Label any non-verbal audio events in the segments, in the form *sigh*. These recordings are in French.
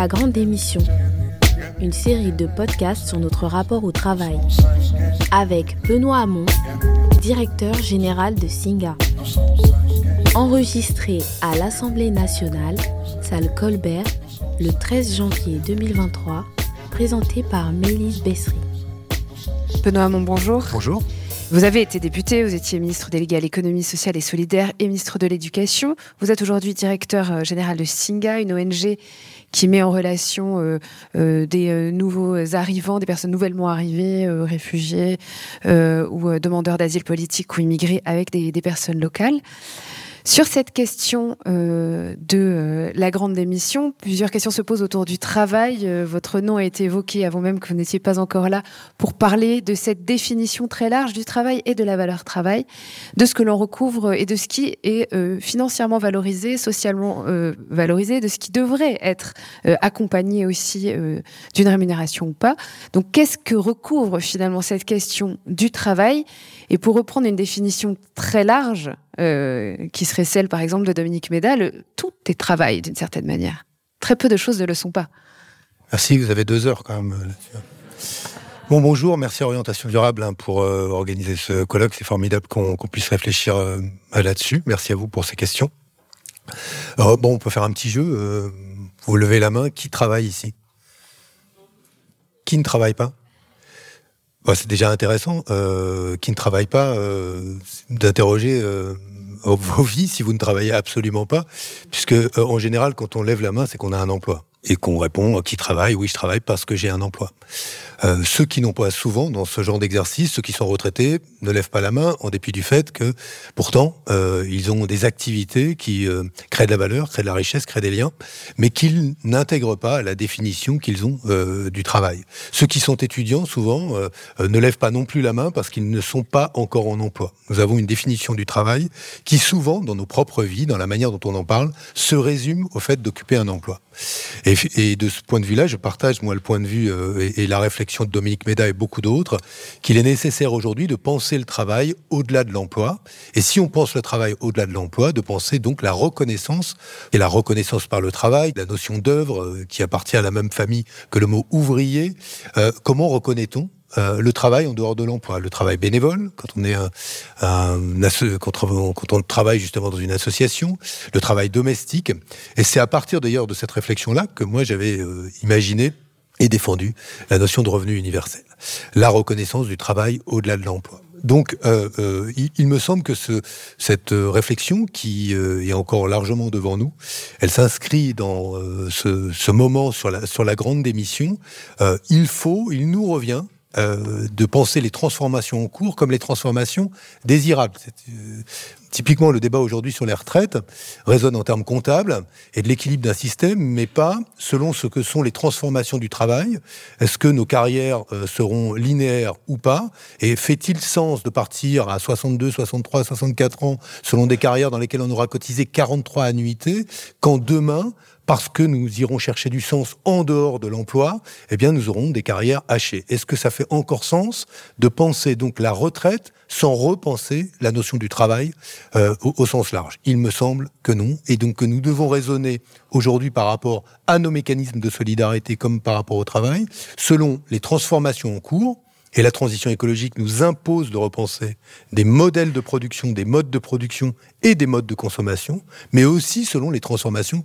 La Grande Démission, une série de podcasts sur notre rapport au travail, avec Benoît Hamon, directeur général de Singa. Enregistré à l'Assemblée nationale, salle Colbert, le 13 janvier 2023, présenté par Mélise Bessery. Benoît Hamon, bonjour. Bonjour. Vous avez été député, vous étiez ministre délégué à l'économie sociale et solidaire et ministre de l'Éducation. Vous êtes aujourd'hui directeur euh, général de Singa, une ONG qui met en relation euh, euh, des nouveaux arrivants, des personnes nouvellement arrivées, réfugiés ou demandeurs d'asile politique ou immigrés avec des, des personnes locales. Sur cette question euh, de euh, la grande démission, plusieurs questions se posent autour du travail. Euh, votre nom a été évoqué avant même que vous n'étiez pas encore là pour parler de cette définition très large du travail et de la valeur travail, de ce que l'on recouvre et de ce qui est financièrement valorisé, socialement valorisé, de ce qui devrait être accompagné aussi d'une rémunération ou pas. Donc qu'est-ce que recouvre finalement cette question du travail? Et pour reprendre une définition très large, euh, qui serait celle, par exemple, de Dominique Médal, tout est travail d'une certaine manière. Très peu de choses ne le sont pas. Merci, vous avez deux heures quand même. Euh, bon, bonjour, merci à Orientation Durable hein, pour euh, organiser ce colloque. C'est formidable qu'on puisse réfléchir là-dessus. Merci à vous pour ces questions. bon, on peut faire un petit jeu. vous levez la main. Qui travaille ici? Qui ne travaille pas? Bah, C'est déjà intéressant. qui ne travaille pas, d'interroger *laughs* vos vies si vous ne travaillez absolument pas, puisque euh, en général, quand on lève la main, c'est qu'on a un emploi et qu'on répond euh, qui travaille, oui, je travaille parce que j'ai un emploi. Euh, ceux qui n'ont pas souvent dans ce genre d'exercice, ceux qui sont retraités, ne lèvent pas la main en dépit du fait que pourtant euh, ils ont des activités qui euh, créent de la valeur, créent de la richesse, créent des liens, mais qu'ils n'intègrent pas la définition qu'ils ont euh, du travail. Ceux qui sont étudiants souvent ne lèvent pas non plus la main parce qu'ils ne sont pas encore en emploi. Nous avons une définition du travail qui souvent dans nos propres vies, dans la manière dont on en parle, se résume au fait d'occuper un emploi. Et, de ce point de vue-là, je partage moi le point de vue et, et la réflexion de Dominique Méda et beaucoup d'autres, qu'il est nécessaire aujourd'hui de penser le travail au-delà de l'emploi. Et si on pense le travail au-delà de l'emploi, de penser donc la reconnaissance, et la reconnaissance par le travail, la notion d'œuvre euh, qui appartient à la même famille que le mot ouvrier, euh, comment reconnaît-on euh, le travail en dehors de l'emploi, le travail bénévole quand on est un, quand, on, quand, on, travaille justement dans une association, le travail domestique. Et c'est à partir d'ailleurs de cette réflexion-là que moi j'avais imaginé et défendu la notion de revenu universel, la reconnaissance du travail au-delà de l'emploi. Donc, euh, euh, il, me semble que ce, cette réflexion, qui euh, est encore largement devant nous, elle s'inscrit dans ce, ce, moment sur la, sur la grande démission. il faut, il nous revient de penser les transformations en cours comme les transformations désirables. Typiquement, le débat aujourd'hui sur les retraites résonne en termes comptables et de l'équilibre d'un système, mais pas selon ce que sont les transformations du travail. Est-ce que nos carrières euh, seront linéaires ou pas? Et fait-il sens de partir à 62, 63, 64 ans selon des carrières dans lesquelles on aura cotisé 43 annuités quand demain parce que nous irons chercher du sens en dehors de l'emploi, eh bien, nous aurons des carrières hachées. Est-ce que ça fait encore sens de penser donc la retraite sans repenser la notion du travail euh, au, sens large? Il me semble que non, et donc que nous devons raisonner aujourd'hui par rapport à nos mécanismes de solidarité comme par rapport au travail, selon les transformations en cours, et la transition écologique nous impose de repenser des modèles de production, des modes de production et des modes de consommation, mais aussi selon les transformations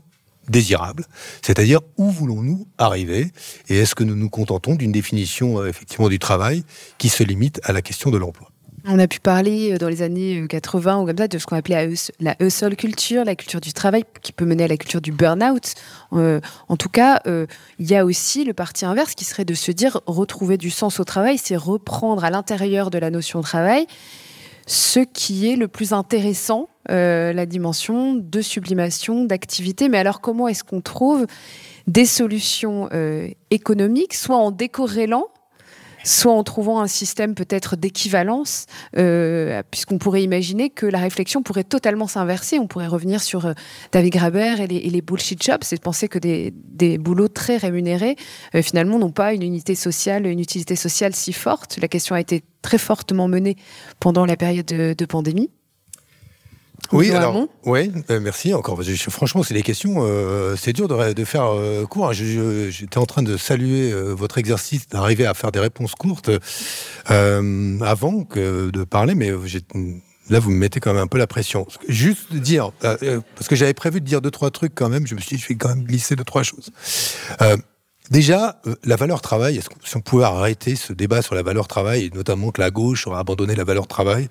désirable, c'est-à-dire où voulons-nous arriver et est-ce que nous nous contentons d'une définition euh, effectivement du travail qui se limite à la question de l'emploi? On a pu parler euh, dans les années 80 euh, ou comme ça de ce qu'on appelait la hustle culture, la culture du travail qui peut mener à la culture du burn-out. en tout cas, il y a aussi le parti inverse qui serait de se dire retrouver du sens au travail, c'est reprendre à l'intérieur de la notion de travail ce qui est le plus intéressant, euh, la dimension de sublimation, d'activité. Mais alors comment est-ce qu'on trouve des solutions euh, économiques, soit en décorrélant soit en trouvant un système peut-être d'équivalence, euh, puisqu'on pourrait imaginer que la réflexion pourrait totalement s'inverser. On pourrait revenir sur David Graber et les, bullshit jobs, c'est de penser que des, boulots très rémunérés, finalement, n'ont pas une unité sociale, une utilité sociale si forte. La question a été très fortement menée pendant la période de pandémie. Oui, alors, oui, euh, merci encore. franchement, c'est des questions, euh, c'est dur de, de faire euh, court. J'étais en train de saluer votre exercice d'arriver à faire des réponses courtes avant que de parler, mais Là, vous me mettez quand même un peu la pression. Juste dire, parce que j'avais prévu de dire deux, trois trucs quand même, je me suis dit, je vais quand même glisser deux, trois choses. Déjà, la valeur travail, est-ce que, si on pouvait arrêter ce débat sur la valeur travail, et notamment que la gauche aurait abandonné la valeur travail,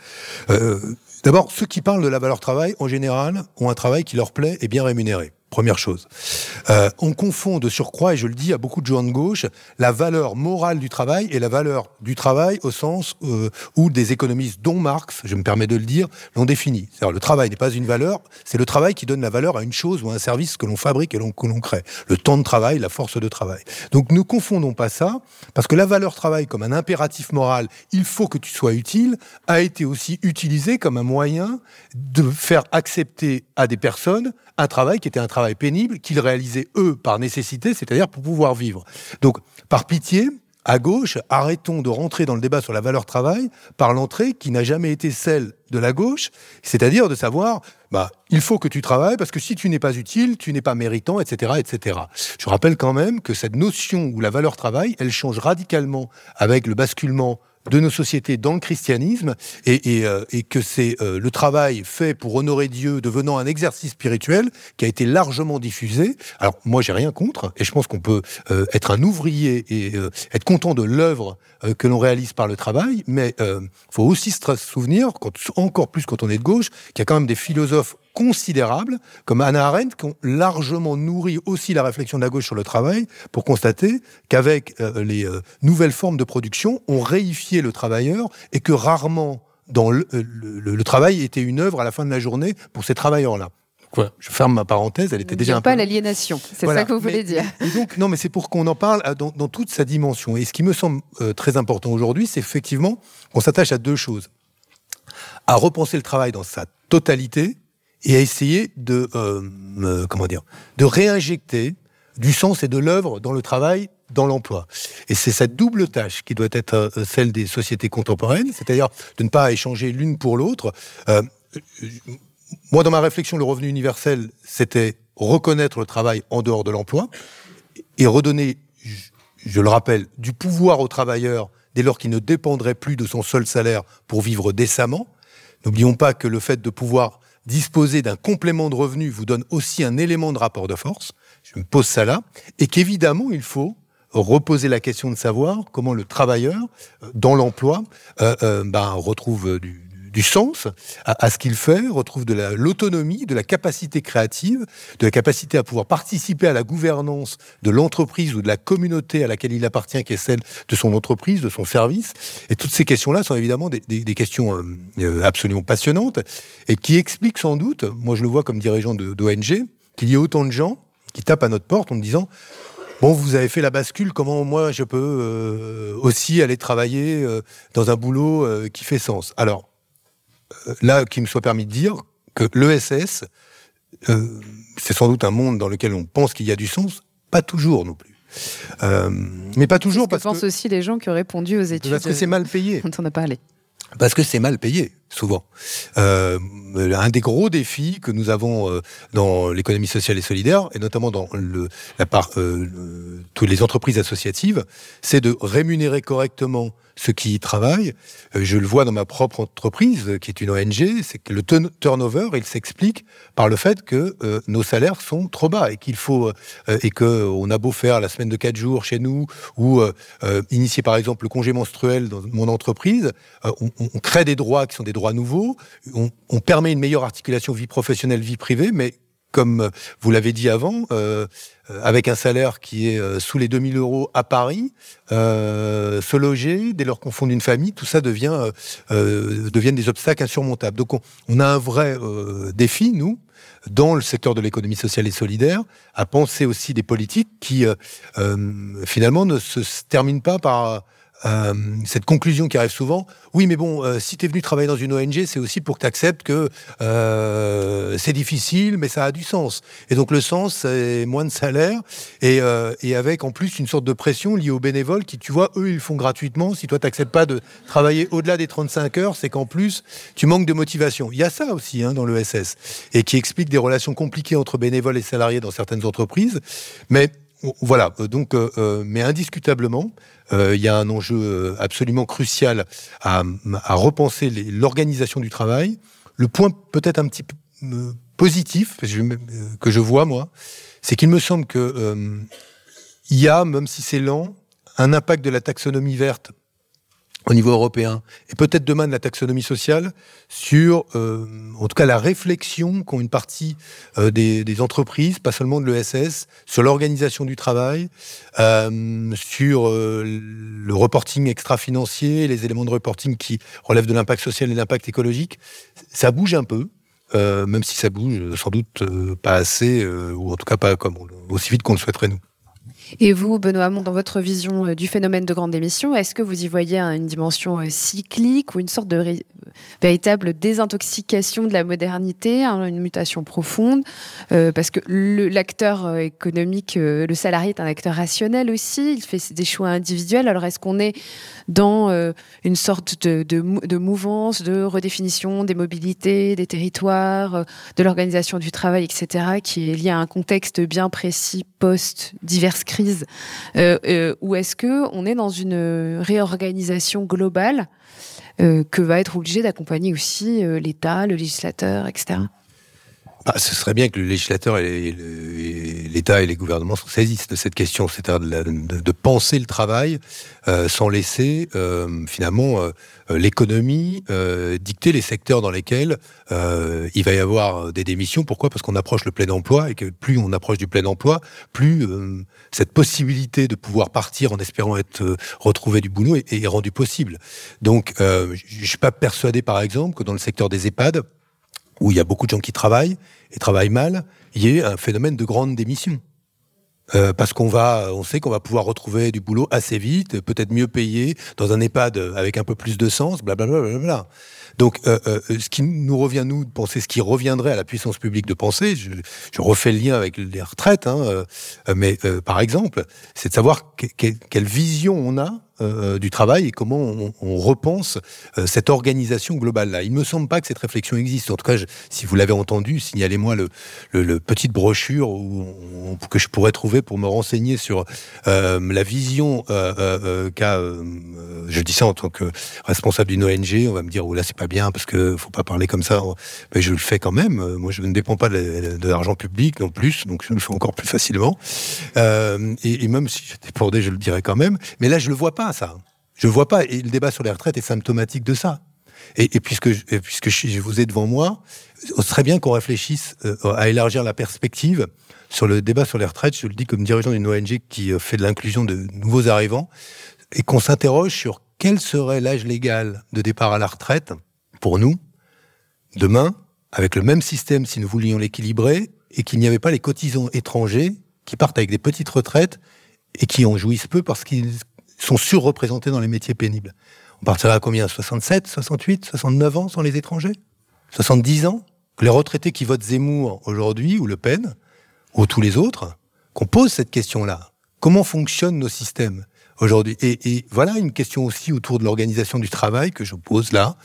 D'abord, ceux qui parlent de la valeur travail, en général, ont un travail qui leur plaît et bien rémunéré. Première chose. Euh, on confond de surcroît, et je le dis à beaucoup de gens de gauche, la valeur morale du travail et la valeur du travail au sens euh, où des économistes, dont Marx, je me permets de le dire, l'ont défini. C'est-à-dire le travail n'est pas une valeur, c'est le travail qui donne la valeur à une chose ou à un service que l'on fabrique et que l'on crée. Le temps de travail, la force de travail. Donc ne confondons pas ça, parce que la valeur travail comme un impératif moral, il faut que tu sois utile, a été aussi utilisé comme un moyen de faire accepter à des personnes un travail qui était un travail pénible qu'ils réalisaient eux par nécessité, c'est-à-dire pour pouvoir vivre. Donc, par pitié, à gauche, arrêtons de rentrer dans le débat sur la valeur travail par l'entrée qui n'a jamais été celle de la gauche, c'est-à-dire de savoir, bah, il faut que tu travailles parce que si tu n'es pas utile, tu n'es pas méritant, etc., etc. Je rappelle quand même que cette notion où la valeur travail, elle change radicalement avec le basculement de nos sociétés dans le christianisme et, euh, que c'est euh, le travail fait pour honorer Dieu devenant un exercice spirituel qui a été largement diffusé. Alors moi j'ai rien contre et je pense qu'on peut euh, être un ouvrier et être content de l'œuvre que l'on réalise par le travail, mais faut aussi se souvenir, encore plus quand on est de gauche, qu'il y a quand même des philosophes considérables, comme Anna Arendt, qui ont largement nourri aussi la réflexion de la gauche sur le travail, pour constater qu'avec euh, les euh, nouvelles formes de production, on réifiait le travailleur et que rarement dans le, euh, le, travail était une œuvre à la fin de la journée pour ces travailleurs-là. Je ferme ma parenthèse, elle était déjà un pas l'aliénation, c'est ça que vous voulez dire. donc, non, mais c'est pour qu'on en parle dans, dans, toute sa dimension. Et ce qui me semble très important aujourd'hui, c'est effectivement qu'on s'attache à deux choses. À repenser le travail dans sa totalité, et à essayer de, euh, comment dire, de réinjecter du sens et de l'œuvre dans le travail, dans l'emploi. Et c'est cette double tâche qui doit être euh, celle des sociétés contemporaines, c'est-à-dire de ne pas échanger l'une pour l'autre. Euh, moi, dans ma réflexion, le revenu universel, c'était reconnaître le travail en dehors de l'emploi et redonner, je le rappelle, du pouvoir aux travailleurs dès lors qu'il ne dépendrait plus de son seul salaire pour vivre décemment. N'oublions pas que le fait de pouvoir disposer d'un complément de revenu vous donne aussi un élément de rapport de force, je me pose ça là, et qu'évidemment, il faut reposer la question de savoir comment le travailleur, euh, dans l'emploi, euh, euh, ben, retrouve du, du sens à, ce qu'il fait, retrouve de l'autonomie, de la capacité créative, de la capacité à pouvoir participer à la gouvernance de l'entreprise ou de la communauté à laquelle il appartient, qui est celle de son entreprise, de son service. Et toutes ces questions-là sont évidemment des, questions euh, euh, absolument passionnantes et qui expliquent sans doute, moi je le vois comme dirigeant d'ONG, qu'il y ait autant de gens qui tapent à notre porte en me disant Bon, vous avez fait la bascule, comment moi je peux euh, aussi aller travailler dans un boulot qui fait sens? Alors, là, qu'il me soit permis de dire que l'ESS, euh, c'est sans doute un monde dans lequel on pense qu'il y a du sens, pas toujours non plus. Euh, mais pas toujours parce que... Je pense aussi les gens qui ont répondu aux études. Parce que c'est mal payé. *laughs* Dont on a parlé. Parce que c'est mal payé, souvent. Euh, un des gros défis que nous avons euh, dans l'économie sociale et solidaire, et notamment dans le, la part, euh, toutes les entreprises associatives, c'est de rémunérer correctement ceux qui y travaillent. Euh, je le vois dans ma propre entreprise, qui est une ONG, c'est que le turnover, il s'explique par le fait que euh, nos salaires sont trop bas et qu'il faut euh, et que on a beau faire la semaine de quatre jours chez nous ou initier par exemple le congé menstruel dans mon entreprise, on, crée des droits qui sont des droits nouveaux, on permet une meilleure articulation vie professionnelle vie privée, mais comme vous l'avez dit avant, euh, avec un salaire qui est euh, sous les 2000 euros à Paris, euh, se loger, dès lors qu'on fonde une famille, tout ça devient euh, deviennent des obstacles insurmontables. Donc on, on a un vrai défi, nous, dans le secteur de l'économie sociale et solidaire, à penser aussi des politiques qui finalement ne se terminent pas par euh, cette conclusion qui arrive souvent. Oui, mais bon, euh, si tu es venu travailler dans une ONG, c'est aussi pour que tu acceptes que euh, c'est difficile, mais ça a du sens. Et donc le sens, c'est moins de salaire et, et, avec en plus une sorte de pression liée aux bénévoles qui, tu vois, eux, ils font gratuitement. Si toi, tu n'acceptes pas de travailler au-delà des 35 heures, c'est qu'en plus, tu manques de motivation. Il y a ça aussi hein, dans le SS et qui explique des relations compliquées entre bénévoles et salariés dans certaines entreprises. Mais voilà, donc, mais indiscutablement, euh, il y a un enjeu euh, absolument crucial à, repenser l'organisation du travail. Le point peut-être un petit peu euh, positif que je vois moi, c'est qu'il me semble que il y a, même si c'est lent, un impact de la taxonomie verte au niveau européen, et peut-être demain de la taxonomie sociale, sur, euh, en tout cas, la réflexion qu'ont une partie euh, des, des, entreprises, pas seulement de l'ESS, sur l'organisation du travail, euh, sur euh, le reporting extra-financier, les éléments de reporting qui relèvent de l'impact social et de l'impact écologique. Ça bouge un peu. Euh, même si ça bouge sans doute pas assez, ou en tout cas pas comme aussi vite qu'on le souhaiterait nous. Et vous, Benoît Hamon, dans votre vision euh, du phénomène de grande émission, est-ce que vous y voyez une dimension euh, cyclique ou une sorte de véritable désintoxication de la modernité, une mutation profonde euh, Parce que l'acteur économique, le salarié est un acteur rationnel aussi, il fait des choix individuels. Alors est-ce qu'on est dans une sorte de, de, mouvance, de redéfinition des mobilités, des territoires, de l'organisation du travail, etc., qui est liée à un contexte bien précis post-diverses crises euh, euh, Ou est-ce que on est dans une réorganisation globale euh, que va être obligé d'accompagner aussi l'État, le législateur, etc. Ah, ce serait bien que le législateur et l'État et les gouvernements se saisissent de cette question, c'est-à-dire de, penser le travail sans laisser finalement l'économie dicter les secteurs dans lesquels il va y avoir des démissions. Pourquoi? Parce qu'on approche le plein emploi et que plus on approche du plein emploi, plus cette possibilité de pouvoir partir en espérant être euh, retrouvé du boulot est, rendue possible. Donc, euh, je suis pas persuadé, par exemple, que dans le secteur des EHPAD, où il y a beaucoup de gens qui travaillent et travaillent mal, il y ait un phénomène de grande démission. Euh, parce qu'on va, on sait qu'on va pouvoir retrouver du boulot assez vite, peut-être mieux payé, dans un EHPAD avec un peu plus de sens, blablabla. Bla bla bla donc, euh, euh, ce qui nous revient, nous, de penser, ce qui reviendrait à la puissance publique de penser, je, je refais le lien avec les retraites, hein, euh, mais euh, par exemple, c'est de savoir quelle vision on a euh, du travail et comment on, repense euh, cette organisation globale-là. Il ne me semble pas que cette réflexion existe. En tout cas, si vous l'avez entendu, signalez-moi le, le, petite brochure où que je pourrais trouver pour me renseigner sur euh, la vision qu'a. je dis ça en tant que responsable d'une ONG. On va me dire, oh là, c'est pas bien parce que faut pas parler comme ça. Mais je le fais quand même. Moi, je ne dépends pas de, l'argent public non plus, donc je le fais encore plus facilement. Et, et, même si je dépendais, je le dirais quand même. Mais là, je le vois pas ça. Je vois pas. Et le débat sur les retraites est symptomatique de ça. Et, puisque, puisque je vous ai devant moi, ce serait bien qu'on réfléchisse euh, à élargir la perspective sur le débat sur les retraites. Je le dis comme dirigeant d'une ONG qui euh, fait de l'inclusion de nouveaux arrivants et qu'on s'interroge sur quel serait l'âge légal de départ à la retraite pour nous demain, avec le même système si nous voulions l'équilibrer et qu'il n'y avait pas les cotisants étrangers qui partent avec des petites retraites et qui en jouissent peu parce qu'ils sont surreprésentés dans les métiers pénibles. On partirait à combien? 67, 68, 69 ans sans les étrangers? 70 ans? Les retraités qui votent Zemmour aujourd'hui, ou Le Pen, ou tous les autres, qu'on pose cette question-là. Comment fonctionnent nos systèmes aujourd'hui? Et, voilà une question aussi autour de l'organisation du travail que je pose là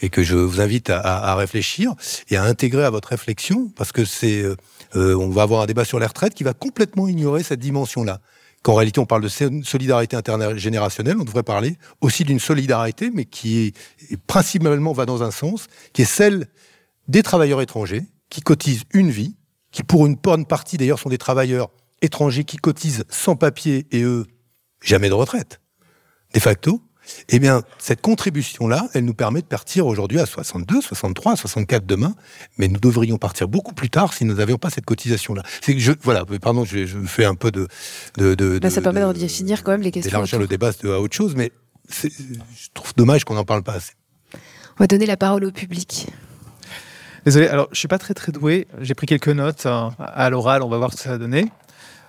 et que je vous invite à, réfléchir et à intégrer à votre réflexion parce que c'est euh, euh, on va avoir un débat sur les retraites qui va complètement ignorer cette dimension-là qu'en réalité on parle de solidarité intergénérationnelle, on devrait parler aussi d'une solidarité, mais qui est, principalement va dans un sens, qui est celle des travailleurs étrangers qui cotisent une vie, qui pour une bonne partie d'ailleurs sont des travailleurs étrangers qui cotisent sans papier et eux jamais de retraite, de facto, eh bien, cette contribution-là, elle nous permet de partir aujourd'hui à 62, 63, 64 demain, mais nous devrions partir beaucoup plus tard si nous n'avions pas cette cotisation-là. C'est que je, voilà, pardon, je, je, fais un peu de, de, de, Là, ça permet de redéfinir quand même les questions. D'élargir le débat à autre chose, mais je trouve dommage qu'on n'en parle pas assez. On va donner la parole au public. Désolé, alors je suis pas très très doué. J'ai pris quelques notes hein, à l'oral. On va voir ce que ça va donner.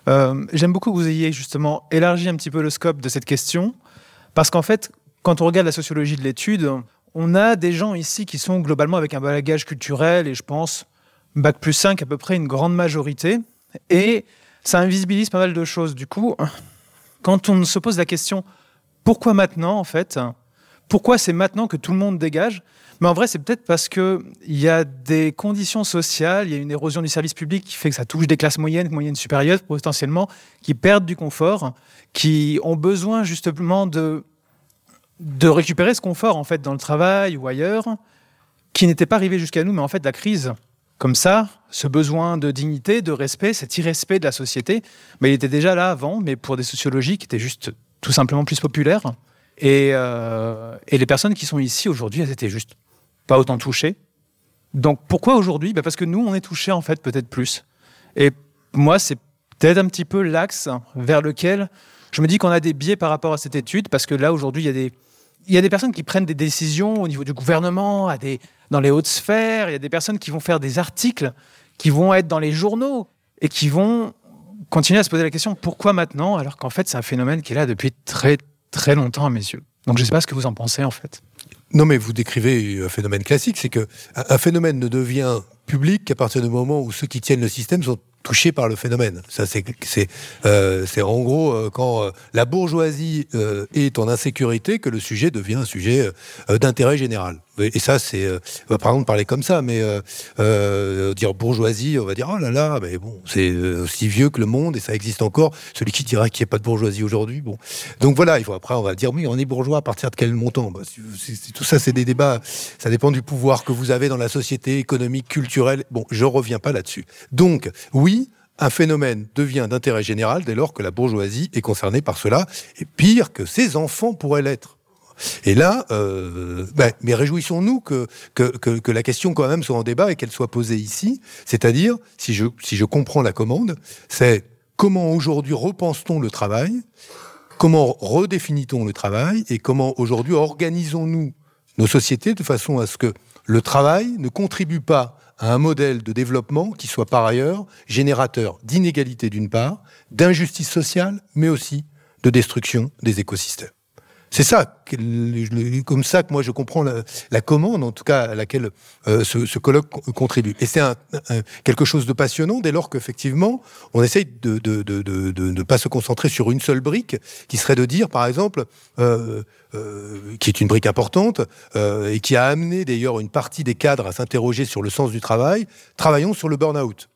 Euh, J'aime beaucoup que vous ayez justement élargi un petit peu le scope de cette question Parce qu'en fait, quand on regarde la sociologie de l'étude, on a des gens ici qui sont globalement avec un bagage culturel et je pense bac plus 5 à peu près une grande majorité. Et ça invisibilise pas mal de choses. Du coup, quand on se pose la question pourquoi maintenant en fait Pourquoi c'est maintenant que tout le monde dégage mais en vrai, c'est peut-être parce qu'il y a des conditions sociales, il y a une érosion du service public qui fait que ça touche des classes moyennes, moyennes supérieures, potentiellement, qui perdent du confort, qui ont besoin justement de, de récupérer ce confort en fait dans le travail ou ailleurs, qui n'était pas arrivé jusqu'à nous, mais en fait la crise, comme ça, ce besoin de dignité, de respect, cet irrespect de la société, mais il était déjà là avant, mais pour des sociologies qui étaient juste tout simplement plus populaires. Et, euh, et les personnes qui sont ici aujourd'hui, elles étaient juste pas autant touché. Donc pourquoi aujourd'hui? Bah Parce que nous, on est touché en fait peut-être plus. Et moi, c'est peut-être un petit peu l'axe vers lequel je me dis qu'on a des biais par rapport à cette étude, parce que là, aujourd'hui, il y a des... Il y a des personnes qui prennent des décisions au niveau du gouvernement, à des, dans les hautes sphères. Il y a des personnes qui vont faire des articles, qui vont être dans les journaux et qui vont continuer à se poser la question pourquoi maintenant? Alors qu'en fait c'est un phénomène qui est là depuis très très longtemps à mes yeux. Donc je ne sais pas ce que vous en pensez en fait. Non, mais vous décrivez un phénomène classique, c'est que un phénomène ne devient public qu'à partir du moment où ceux qui tiennent le système sont touché par le phénomène. Ça, c'est euh, en gros euh, quand euh, la bourgeoisie est en insécurité que le sujet devient un sujet d'intérêt général. Et ça, c'est par exemple parler comme ça, mais dire bourgeoisie, on va dire oh là là, mais bon, c'est aussi vieux que le monde et ça existe encore. Celui qui dira qu'il n'y a pas de bourgeoisie aujourd'hui, bon. Donc voilà, il faut après on va dire oui, on est bourgeois à partir de quel montant? Bah, Tout ça, c'est des débats. Ça dépend du pouvoir que vous avez dans la société économique, culturelle. Bon, je reviens pas là-dessus. Donc oui un phénomène devient d'intérêt général dès lors que la bourgeoisie est concernée par cela, et pire que ses enfants pourraient l'être. Et là, euh, ben, mais réjouissons-nous que, que, la question quand même soit en débat et qu'elle soit posée ici. C'est-à-dire, si je, si je comprends la commande, c'est comment aujourd'hui repense-t-on le travail, comment redéfinit-on le travail et comment aujourd'hui organisons-nous nos sociétés de façon à ce que le travail ne contribue pas à un modèle de développement qui soit par ailleurs générateur d'inégalité d'une part, d'injustice sociale, mais aussi de destruction des écosystèmes. C'est ça, comme ça que moi je comprends la, commande, en tout cas à laquelle euh, ce, colloque contribue. Et c'est quelque chose de passionnant dès lors qu'effectivement on essaye de ne pas se concentrer sur une seule brique, qui serait de dire par exemple, euh, euh, qui est une brique importante et qui a amené d'ailleurs une partie des cadres à s'interroger sur le sens du travail, travaillons sur le burn-out.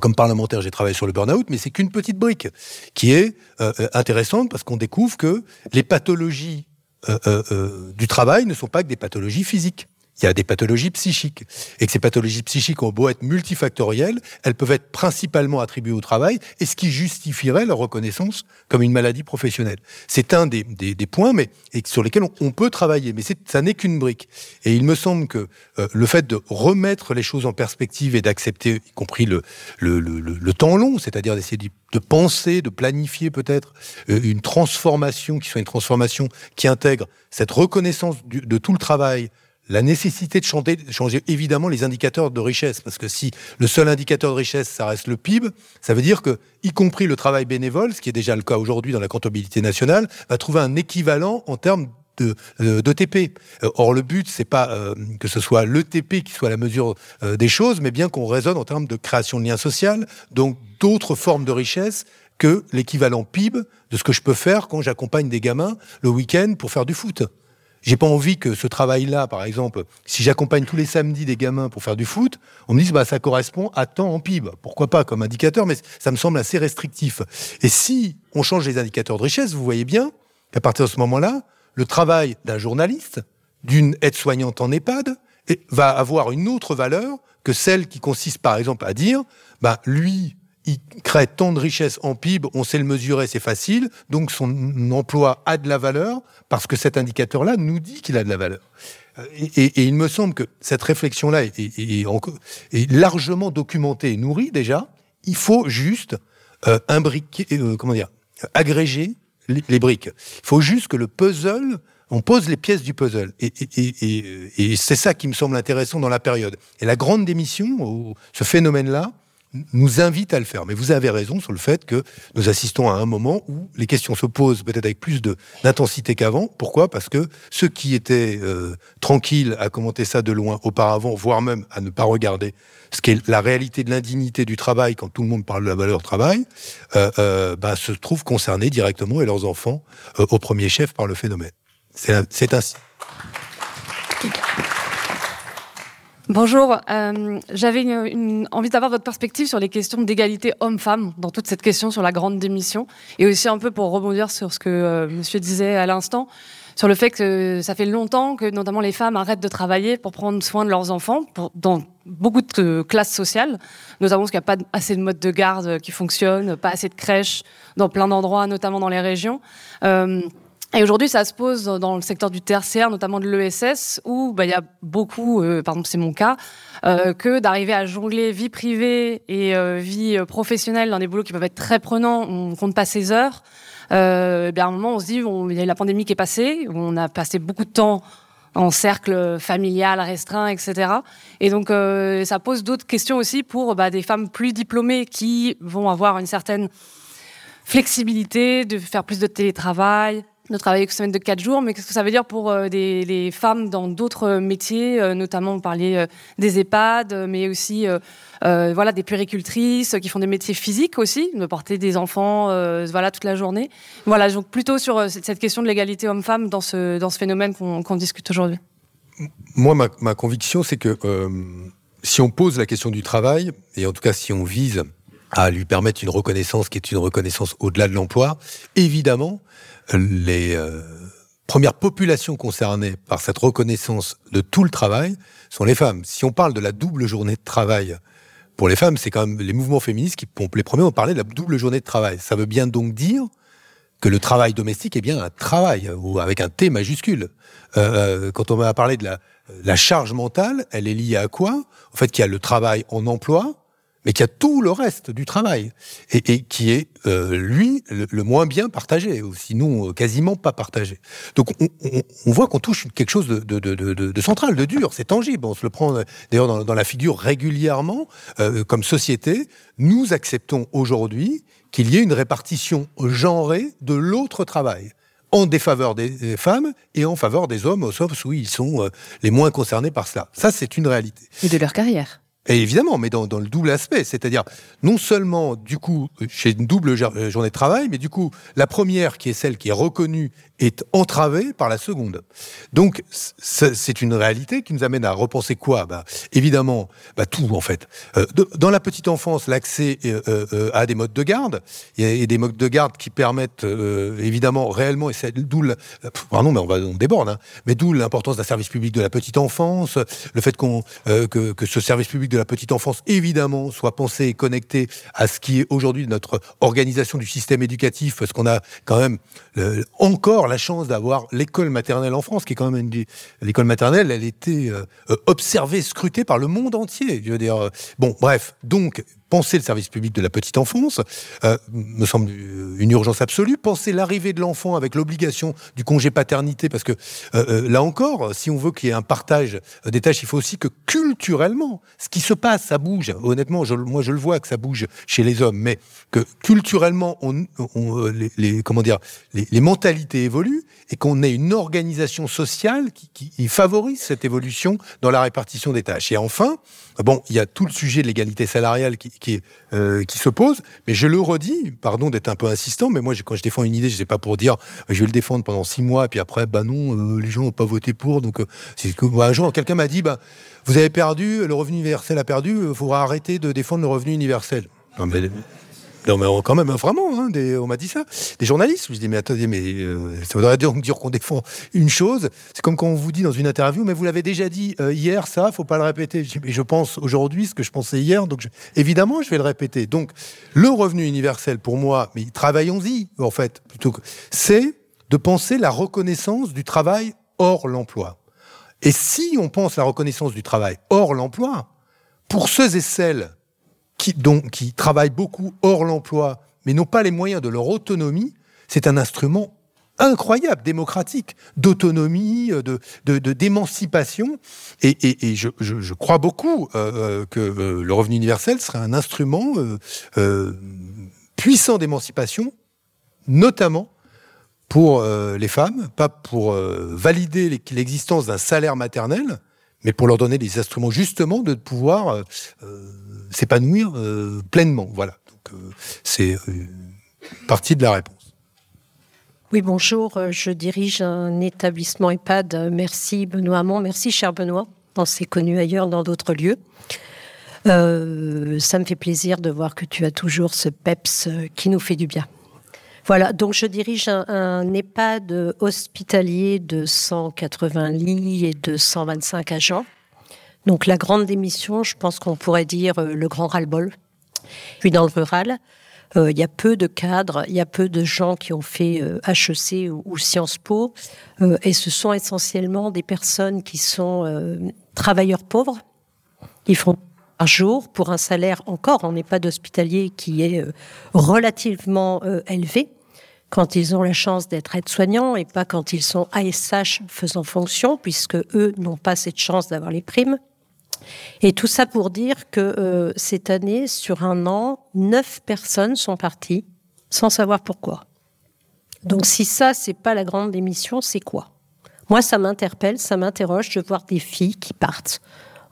Comme parlementaire, j'ai travaillé sur le burn-out, mais c'est qu'une petite brique qui est euh, euh, intéressante parce qu'on découvre que les pathologies euh, du travail ne sont pas que des pathologies physiques il y a des pathologies psychiques. Et que ces pathologies psychiques ont beau être multifactorielles, elles peuvent être principalement attribuées au travail, et ce qui justifierait leur reconnaissance comme une maladie professionnelle. C'est un des, des, points mais, sur lesquels on, peut travailler, mais ça n'est qu'une brique. Et il me semble que euh, le fait de remettre les choses en perspective et d'accepter, y compris le, le, le, le temps long, c'est-à-dire d'essayer de penser, de planifier peut-être euh, une transformation qui soit une transformation qui intègre cette reconnaissance de tout le travail, la nécessité de changer, changer, évidemment les indicateurs de richesse, parce que si le seul indicateur de richesse, ça reste le PIB, ça veut dire que, y compris le travail bénévole, ce qui est déjà le cas aujourd'hui dans la comptabilité nationale, va trouver un équivalent en termes de, euh, de, TP. Euh, or, le but, c'est pas euh, que ce soit le TP qui soit la mesure des choses, mais bien qu'on raisonne en termes de création de liens sociaux, donc d'autres formes de richesse que l'équivalent PIB de ce que je peux faire quand j'accompagne des gamins le week-end pour faire du foot. J'ai pas envie que ce travail-là, par exemple, si j'accompagne tous les samedis des gamins pour faire du foot, on me dise bah ça correspond à temps en PIB. Pourquoi pas comme indicateur, mais ça me semble assez restrictif. Et si on change les indicateurs de richesse, vous voyez bien qu'à partir de ce moment-là, le travail d'un journaliste, d'une aide-soignante en EHPAD, va avoir une autre valeur que celle qui consiste, par exemple, à dire, bah lui, il crée tant de richesses en PIB, on sait le mesurer, c'est facile, donc son emploi a de la valeur, parce que cet indicateur-là nous dit qu'il a de la valeur. Euh, et, il me semble que cette réflexion-là est, largement documentée et nourrie déjà. Il faut juste euh, imbriquer, euh, comment dire, agréger les, briques. Il faut juste que le puzzle, on pose les pièces du puzzle. Et, et c'est ça qui me semble intéressant dans la période. Et la grande démission, ce phénomène-là, nous invite à le faire. Mais vous avez raison sur le fait que nous assistons à un moment où les questions se posent peut-être avec plus d'intensité qu'avant. Pourquoi? Parce que ceux qui étaient euh, tranquilles à commenter ça de loin auparavant, voire même à ne pas regarder ce qui est la réalité de l'indignité du travail quand tout le monde parle de la valeur travail, euh, euh, bah, se trouvent concernés directement et leurs enfants au premier chef par le phénomène. C'est ainsi. Bonjour, euh, j'avais une, envie d'avoir votre perspective sur les questions d'égalité homme-femme dans toute cette question sur la grande démission et aussi un peu pour rebondir sur ce que euh, monsieur disait à l'instant sur le fait que ça fait longtemps que notamment les femmes arrêtent de travailler pour prendre soin de leurs enfants pour, dans beaucoup de classes sociales, notamment parce qu'il n'y a pas assez de modes de garde qui fonctionnent, pas assez de crèches dans plein d'endroits, notamment dans les régions. Euh, et aujourd'hui, ça se pose dans le secteur du tertiaire, notamment de l'ESS, où bah, il y a beaucoup, euh, par exemple c'est mon cas, euh, que d'arriver à jongler vie privée et euh, vie professionnelle dans des boulots qui peuvent être très prenants, on compte pas ses heures. Euh, bien à un moment, on se dit, il y a la pandémie qui est passée, on a passé beaucoup de temps en cercle familial restreint, etc. Et donc, euh, ça pose d'autres questions aussi pour bah, des femmes plus diplômées qui vont avoir une certaine flexibilité, de faire plus de télétravail, de travailler que semaine de 4 jours, mais qu'est-ce que ça veut dire pour euh, des, les femmes dans d'autres métiers, euh, notamment parlait euh, des EHPAD, mais aussi voilà des puéricultrices qui font des métiers physiques aussi, de porter des enfants voilà toute la journée. Voilà donc plutôt sur cette question de l'égalité homme-femme dans ce dans ce phénomène qu'on discute aujourd'hui. Moi, ma, ma conviction, c'est que si on pose la question du travail, et en tout cas si on vise à lui permettre une reconnaissance qui est une reconnaissance au-delà de l'emploi, évidemment, les euh, premières populations concernées par cette reconnaissance de tout le travail sont les femmes. Si on parle de la double journée de travail pour les femmes, c'est quand même les mouvements féministes qui, les premiers ont parlé de la double journée de travail. Ça veut bien donc dire que le travail domestique est bien un travail, ou avec un T majuscule. Euh, euh quand on m'a parlé de la, la charge mentale, elle est liée à quoi? En fait, qu'il y a le travail en emploi, mais qui a tout le reste du travail et, et qui est euh, lui le, moins bien partagé, ou sinon euh, quasiment pas partagé. Donc on, on, on voit qu'on touche quelque chose de, de, de, de, central, de dur, c'est tangible. On se le prend euh, d'ailleurs dans, la figure régulièrement euh, comme société. Nous acceptons aujourd'hui qu'il y ait une répartition genrée de l'autre travail en défaveur des femmes et en faveur des hommes, sauf où ils sont les moins concernés par cela. Ça, c'est une réalité. Et de leur carrière. Et évidemment, mais dans, le double aspect, c'est-à-dire non seulement du coup chez une double euh, journée de travail, mais du coup la première qui est celle qui est reconnue est entravée par la seconde. Donc c'est une réalité qui nous amène à repenser quoi? Bah, Évidemment, bah, tout en fait. Euh, dans la petite enfance, l'accès euh, euh, à des modes de garde, y a des modes de garde qui permettent euh, évidemment réellement, et c'est d'où, mais on va on déborde, hein, mais d'où l'importance d'un service public de la petite enfance, le fait qu'on que ce service public de la petite enfance, évidemment, soit pensé et connecté à ce qui est aujourd'hui notre organisation du système éducatif, parce qu'on a quand même euh, encore la chance d'avoir l'école maternelle en France, qui est quand même une l'école maternelle, elle était euh, observée, scrutée par le monde entier. Je veux dire, euh, bon, bref, donc penser le service public de la petite enfance euh, me semble une urgence absolue. Penser l'arrivée de l'enfant avec l'obligation du congé paternité, parce que euh, euh, là encore, si on veut qu'il y ait un partage des tâches, il faut aussi que culturellement, ce qui se passe, ça bouge. Honnêtement, moi je le vois que ça bouge chez les hommes, mais que culturellement, les, comment dire, les mentalités évoluent et qu'on ait une organisation sociale qui, qui, favorise cette évolution dans la répartition des tâches. Et enfin, bon, il y a tout le sujet de l'égalité salariale qui, qui, euh, se pose, mais je le redis, pardon d'être un peu insistant, mais moi, quand je défends une idée, je sais pas pour dire, je vais le défendre pendant six mois, et puis après, bah non, euh, les gens n'ont pas voté pour, donc euh, que un jour, quelqu'un m'a dit, bah, vous avez perdu, le revenu universel a perdu, il faudra arrêter de défendre le revenu universel. Non, mais non, mais quand même, vraiment, hein, des, on m'a dit ça. Des journalistes, je dis, mais attendez, mais euh, ça voudrait dire qu'on défend une chose. C'est comme quand on vous dit dans une interview, mais vous l'avez déjà dit euh, hier, ça, faut pas le répéter. Je, dis, mais je pense aujourd'hui ce que je pensais hier, donc je, évidemment, je vais le répéter. Donc, le revenu universel, pour moi, mais travaillons-y, en fait, plutôt que, c'est de penser la reconnaissance du travail hors l'emploi. Et si on pense la reconnaissance du travail hors l'emploi, pour ceux et celles qui, travaillent beaucoup hors l'emploi, mais n'ont pas les moyens de leur autonomie, c'est un instrument incroyable, démocratique, d'autonomie, de, d'émancipation. Et, je, crois beaucoup que le revenu universel serait un instrument puissant d'émancipation, notamment pour les femmes, pas pour valider l'existence d'un salaire maternel, mais pour leur donner des instruments justement de pouvoir s'épanouir pleinement. Voilà. Donc c'est partie de la réponse. Oui, bonjour. Euh, je dirige un établissement EHPAD. Merci Benoît Hamon. Merci cher Benoît. On s'est connu ailleurs dans d'autres lieux. Euh, ça me fait plaisir de voir que tu as toujours ce PEPS euh, qui nous fait du bien. Voilà, donc je dirige un, EHPAD hospitalier de 180 lits et de 125 agents. Donc la grande démission, je pense qu'on pourrait dire le grand ras-le-bol. Puis dans le rural, euh, il y a peu de cadres, il y a peu de gens qui ont fait HEC euh, ou, Sciences Po, euh, et ce sont essentiellement des personnes qui sont travailleurs pauvres. Ils font un jour pour un salaire encore on n'est pas d'hospitalier qui est relativement élevé quand ils ont la chance d'être aides-soignants et pas quand ils sont ASH faisant fonction, puisque eux n'ont pas cette chance d'avoir les primes. Et tout ça pour dire que euh, cette année, sur un an, neuf personnes sont parties sans savoir pourquoi. Donc si ça, c'est pas la grande démission, c'est quoi? Moi, ça m'interpelle, ça m'interroge de voir des filles qui partent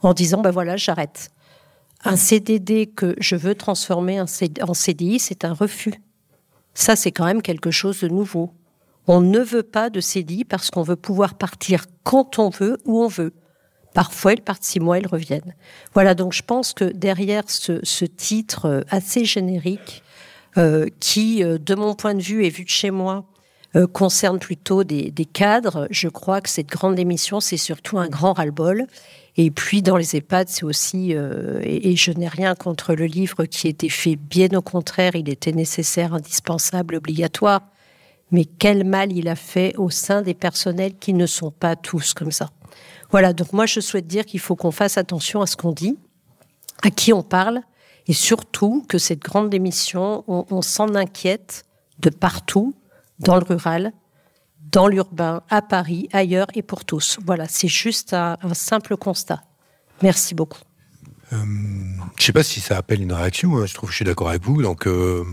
en disant, ben voilà, j'arrête. Un CDD que je veux transformer en CDI, c'est un refus. Ça, c'est quand même quelque chose de nouveau. On ne veut pas de CDI parce qu'on veut pouvoir partir quand on veut, où on veut. Parfois, ils partent six mois, ils reviennent. Voilà, donc je pense que derrière ce, titre euh, assez générique, euh, qui, euh, de mon point de vue et vu de chez moi, concerne plutôt des, cadres, je crois que cette grande émission, c'est surtout un grand ras-le-bol. Et puis, dans les EHPAD, c'est aussi, et, je n'ai rien contre le livre qui été fait, bien au contraire, il était nécessaire, indispensable, obligatoire. Mais quel mal il a fait au sein des personnels qui ne sont pas tous comme ça. Voilà, donc moi je souhaite dire qu'il faut qu'on fasse attention à ce qu'on dit, à qui on parle, et surtout que cette grande démission, on, s'en inquiète de partout, dans le rural, dans l'urbain, à Paris, ailleurs et pour tous. Voilà, c'est juste un, simple constat. Merci beaucoup. Euh, je ne sais pas si ça appelle une réaction. Hein. Je trouve que je suis d'accord avec vous. Donc, euh,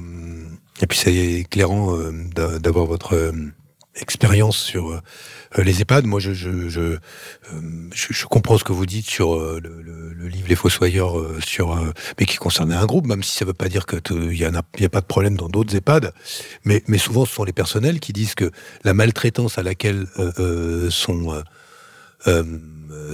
et puis c'est éclairant euh, d'avoir votre expérience sur euh, les EHPAD. Moi, je, je, je, euh, je, comprends ce que vous dites sur euh, le, le, livre Les Fossoyeurs, sur, mais qui concernait un groupe, même si ça ne veut pas dire qu'il n'y a, y a pas de problème dans d'autres EHPAD. Mais, mais souvent, ce sont les personnels qui disent que la maltraitance à laquelle sont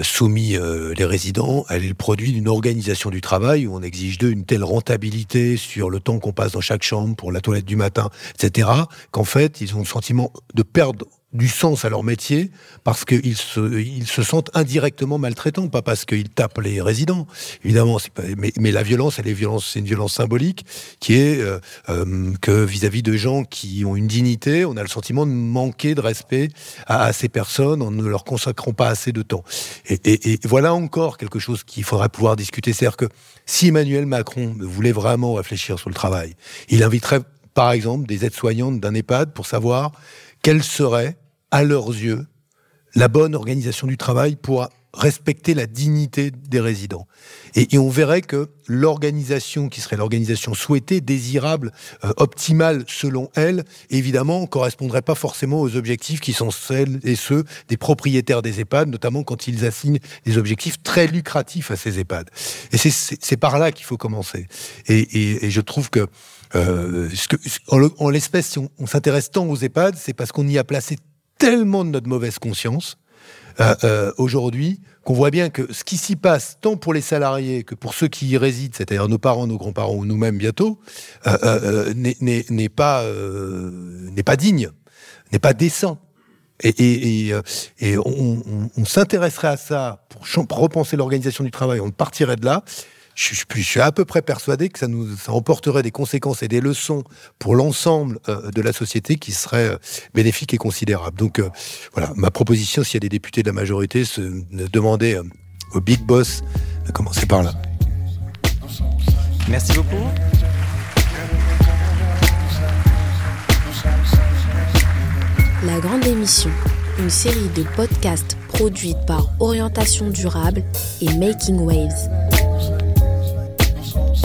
soumis les résidents, elle est le produit d'une organisation du travail où on exige d'eux une telle rentabilité sur le temps qu'on passe dans chaque chambre pour la toilette du matin, etc., qu'en fait, ils ont le sentiment de perdre du sens à leur métier parce qu'ils se, ils se sentent indirectement maltraitants, pas parce qu'ils tapent les résidents. Évidemment, c'est pas, mais, mais, la violence, elle est violence, c'est une violence symbolique qui est euh, euh, que vis-à-vis de gens qui ont une dignité, on a le sentiment de manquer de respect à, ces personnes en ne leur consacrant pas assez de temps. Et, et, et voilà encore quelque chose qu'il faudra pouvoir discuter. C'est-à-dire que si Emmanuel Macron voulait vraiment réfléchir sur le travail, il inviterait par exemple des aides-soignantes d'un EHPAD pour savoir quelle serait à leurs yeux, la bonne organisation du travail pour respecter la dignité des résidents. Et, on verrait que l'organisation qui serait l'organisation souhaitée, désirable, euh, optimale selon elle, évidemment, correspondrait pas forcément aux objectifs qui sont celles et ceux des propriétaires des EHPAD, notamment quand ils assignent des objectifs très lucratifs à ces EHPAD. Et c'est par là qu'il faut commencer. Et, je trouve que, euh, en l'espèce, si on s'intéresse tant aux EHPAD, c'est parce qu'on y a placé tellement de notre mauvaise conscience euh, euh, aujourd'hui qu'on voit bien que ce qui s'y passe, tant pour les salariés que pour ceux qui y résident, c'est-à-dire nos parents, nos grands-parents ou nous-mêmes bientôt, euh, n'est pas n'est pas digne, n'est pas décent. Et, et, on, on s'intéresserait à ça pour repenser l'organisation du travail. On partirait de là je, suis à peu près persuadé que ça nous ça emporterait des conséquences et des leçons pour l'ensemble euh, de la société qui seraient euh, bénéfiques et considérables. Donc euh, voilà, ma proposition, s'il y a des députés de la majorité, c'est de demander au big boss de commencer par là. Merci beaucoup. La La Grande Émission, une série de podcasts produite par Orientation Durable et Making Waves. souls.